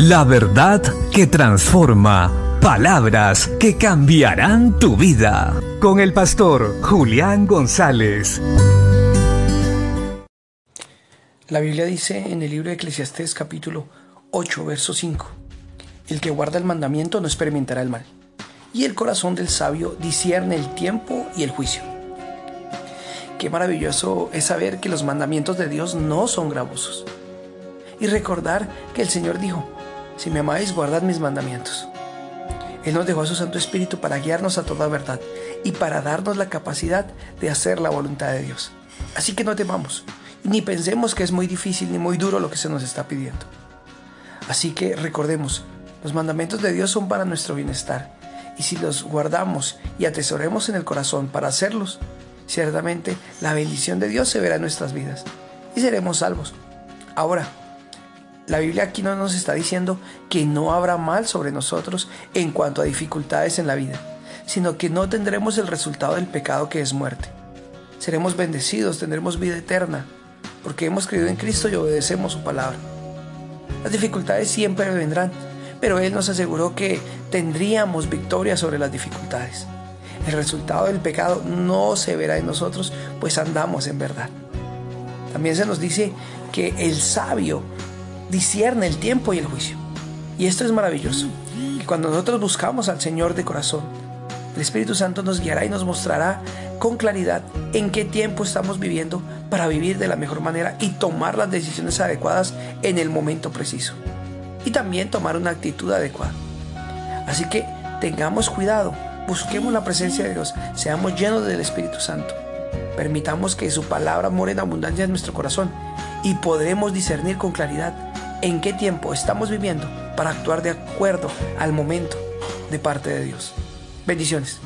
La verdad que transforma. Palabras que cambiarán tu vida. Con el pastor Julián González. La Biblia dice en el libro de Eclesiastés capítulo 8, verso 5. El que guarda el mandamiento no experimentará el mal. Y el corazón del sabio discierne el tiempo y el juicio. Qué maravilloso es saber que los mandamientos de Dios no son gravosos. Y recordar que el Señor dijo, si me amáis, guardad mis mandamientos. Él nos dejó a su Santo Espíritu para guiarnos a toda verdad y para darnos la capacidad de hacer la voluntad de Dios. Así que no temamos, ni pensemos que es muy difícil ni muy duro lo que se nos está pidiendo. Así que recordemos, los mandamientos de Dios son para nuestro bienestar, y si los guardamos y atesoremos en el corazón para hacerlos, ciertamente la bendición de Dios se verá en nuestras vidas y seremos salvos. Ahora, la Biblia aquí no nos está diciendo que no habrá mal sobre nosotros en cuanto a dificultades en la vida, sino que no tendremos el resultado del pecado que es muerte. Seremos bendecidos, tendremos vida eterna, porque hemos creído en Cristo y obedecemos su palabra. Las dificultades siempre vendrán, pero Él nos aseguró que tendríamos victoria sobre las dificultades. El resultado del pecado no se verá en nosotros, pues andamos en verdad. También se nos dice que el sabio discierne el tiempo y el juicio. Y esto es maravilloso, que cuando nosotros buscamos al Señor de corazón, el Espíritu Santo nos guiará y nos mostrará con claridad en qué tiempo estamos viviendo para vivir de la mejor manera y tomar las decisiones adecuadas en el momento preciso. Y también tomar una actitud adecuada. Así que tengamos cuidado, busquemos la presencia de Dios, seamos llenos del Espíritu Santo. Permitamos que su palabra more en abundancia en nuestro corazón y podremos discernir con claridad en qué tiempo estamos viviendo para actuar de acuerdo al momento de parte de Dios. Bendiciones.